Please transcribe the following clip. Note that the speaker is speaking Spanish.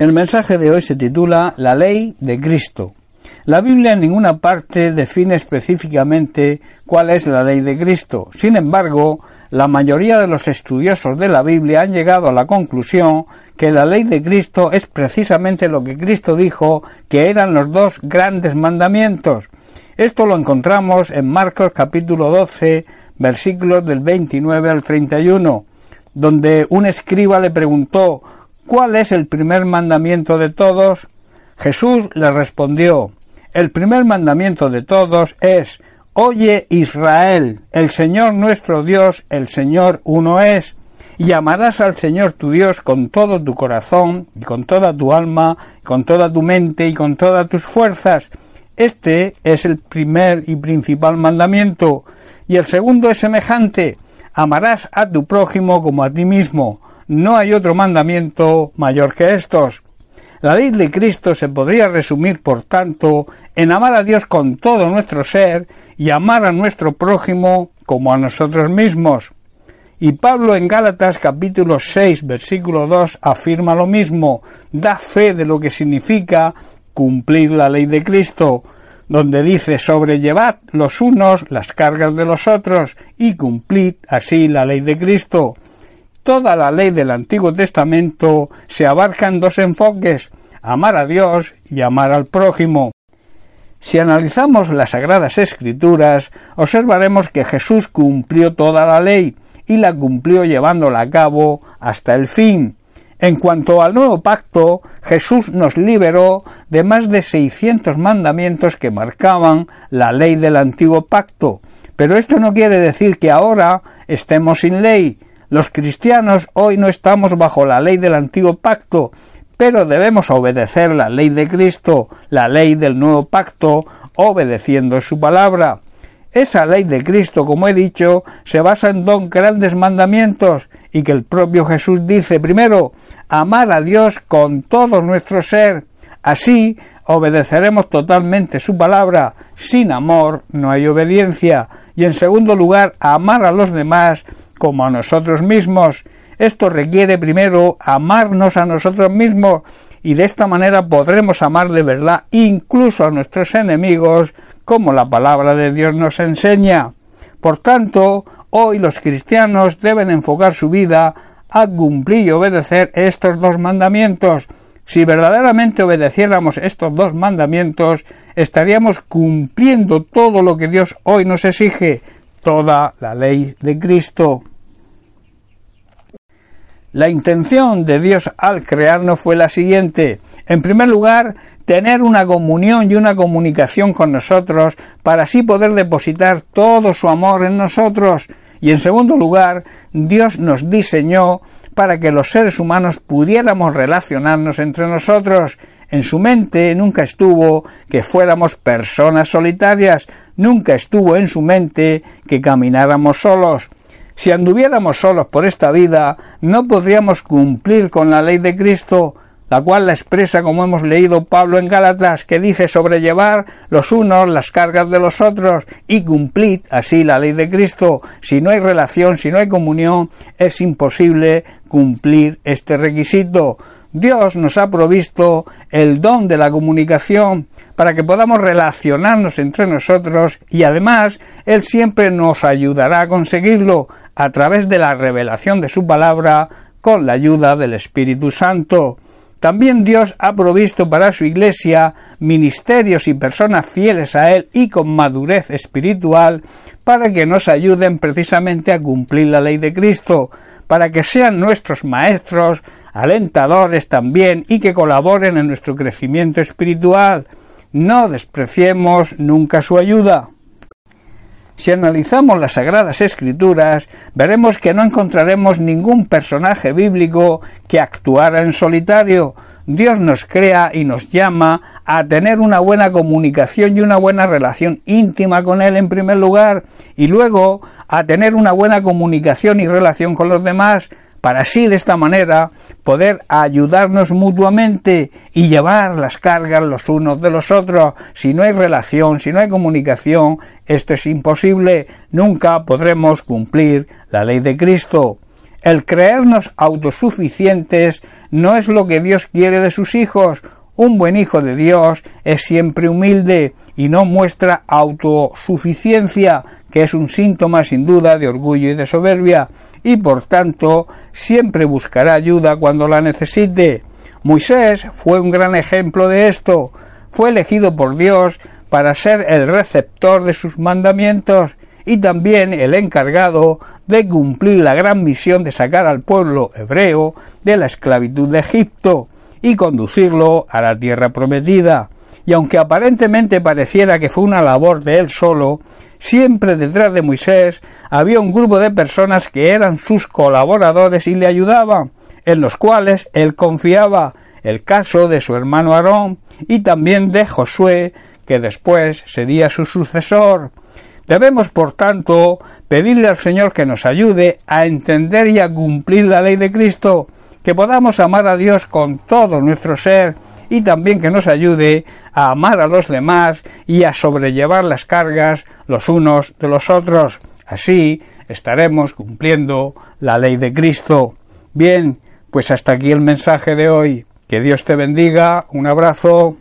El mensaje de hoy se titula La ley de Cristo. La Biblia en ninguna parte define específicamente cuál es la ley de Cristo. Sin embargo, la mayoría de los estudiosos de la Biblia han llegado a la conclusión que la ley de Cristo es precisamente lo que Cristo dijo que eran los dos grandes mandamientos. Esto lo encontramos en Marcos capítulo 12, versículos del 29 al 31, donde un escriba le preguntó ¿Cuál es el primer mandamiento de todos? Jesús le respondió El primer mandamiento de todos es Oye Israel, el Señor nuestro Dios, el Señor uno es, y amarás al Señor tu Dios con todo tu corazón, y con toda tu alma, con toda tu mente, y con todas tus fuerzas. Este es el primer y principal mandamiento, y el segundo es semejante, amarás a tu prójimo como a ti mismo. No hay otro mandamiento mayor que estos. La ley de Cristo se podría resumir, por tanto, en amar a Dios con todo nuestro ser y amar a nuestro prójimo como a nosotros mismos. Y Pablo en Gálatas capítulo 6 versículo 2 afirma lo mismo, da fe de lo que significa cumplir la ley de Cristo, donde dice sobrellevad los unos las cargas de los otros y cumplid así la ley de Cristo. Toda la ley del Antiguo Testamento se abarca en dos enfoques, amar a Dios y amar al prójimo. Si analizamos las Sagradas Escrituras, observaremos que Jesús cumplió toda la ley y la cumplió llevándola a cabo hasta el fin. En cuanto al nuevo pacto, Jesús nos liberó de más de seiscientos mandamientos que marcaban la ley del antiguo pacto. Pero esto no quiere decir que ahora estemos sin ley. Los cristianos hoy no estamos bajo la ley del antiguo pacto, pero debemos obedecer la ley de Cristo, la ley del nuevo pacto, obedeciendo su palabra. Esa ley de Cristo, como he dicho, se basa en dos grandes mandamientos y que el propio Jesús dice primero, amar a Dios con todo nuestro ser. Así obedeceremos totalmente su palabra. Sin amor no hay obediencia. Y en segundo lugar, amar a los demás como a nosotros mismos. Esto requiere primero amarnos a nosotros mismos y de esta manera podremos amar de verdad incluso a nuestros enemigos como la palabra de Dios nos enseña. Por tanto, hoy los cristianos deben enfocar su vida a cumplir y obedecer estos dos mandamientos. Si verdaderamente obedeciéramos estos dos mandamientos, estaríamos cumpliendo todo lo que Dios hoy nos exige, toda la ley de Cristo. La intención de Dios al crearnos fue la siguiente. En primer lugar, tener una comunión y una comunicación con nosotros para así poder depositar todo su amor en nosotros. Y en segundo lugar, Dios nos diseñó para que los seres humanos pudiéramos relacionarnos entre nosotros. En su mente nunca estuvo que fuéramos personas solitarias, nunca estuvo en su mente que camináramos solos. Si anduviéramos solos por esta vida, no podríamos cumplir con la ley de Cristo, la cual la expresa como hemos leído Pablo en Gálatas, que dice sobrellevar los unos las cargas de los otros y cumplir así la ley de Cristo. Si no hay relación, si no hay comunión, es imposible cumplir este requisito. Dios nos ha provisto el don de la comunicación para que podamos relacionarnos entre nosotros y además Él siempre nos ayudará a conseguirlo a través de la revelación de su palabra con la ayuda del Espíritu Santo. También Dios ha provisto para su Iglesia ministerios y personas fieles a Él y con madurez espiritual para que nos ayuden precisamente a cumplir la ley de Cristo, para que sean nuestros maestros, alentadores también y que colaboren en nuestro crecimiento espiritual. No despreciemos nunca su ayuda. Si analizamos las Sagradas Escrituras, veremos que no encontraremos ningún personaje bíblico que actuara en solitario. Dios nos crea y nos llama a tener una buena comunicación y una buena relación íntima con Él en primer lugar, y luego a tener una buena comunicación y relación con los demás, para así de esta manera poder ayudarnos mutuamente y llevar las cargas los unos de los otros. Si no hay relación, si no hay comunicación, esto es imposible, nunca podremos cumplir la ley de Cristo. El creernos autosuficientes no es lo que Dios quiere de sus hijos. Un buen hijo de Dios es siempre humilde y no muestra autosuficiencia, que es un síntoma sin duda de orgullo y de soberbia, y por tanto siempre buscará ayuda cuando la necesite. Moisés fue un gran ejemplo de esto. Fue elegido por Dios para ser el receptor de sus mandamientos y también el encargado de cumplir la gran misión de sacar al pueblo hebreo de la esclavitud de Egipto y conducirlo a la tierra prometida. Y aunque aparentemente pareciera que fue una labor de él solo, siempre detrás de Moisés había un grupo de personas que eran sus colaboradores y le ayudaban, en los cuales él confiaba, el caso de su hermano Aarón y también de Josué, que después sería su sucesor. Debemos, por tanto, pedirle al Señor que nos ayude a entender y a cumplir la ley de Cristo, que podamos amar a Dios con todo nuestro ser y también que nos ayude a amar a los demás y a sobrellevar las cargas los unos de los otros. Así estaremos cumpliendo la ley de Cristo. Bien, pues hasta aquí el mensaje de hoy. Que Dios te bendiga. Un abrazo.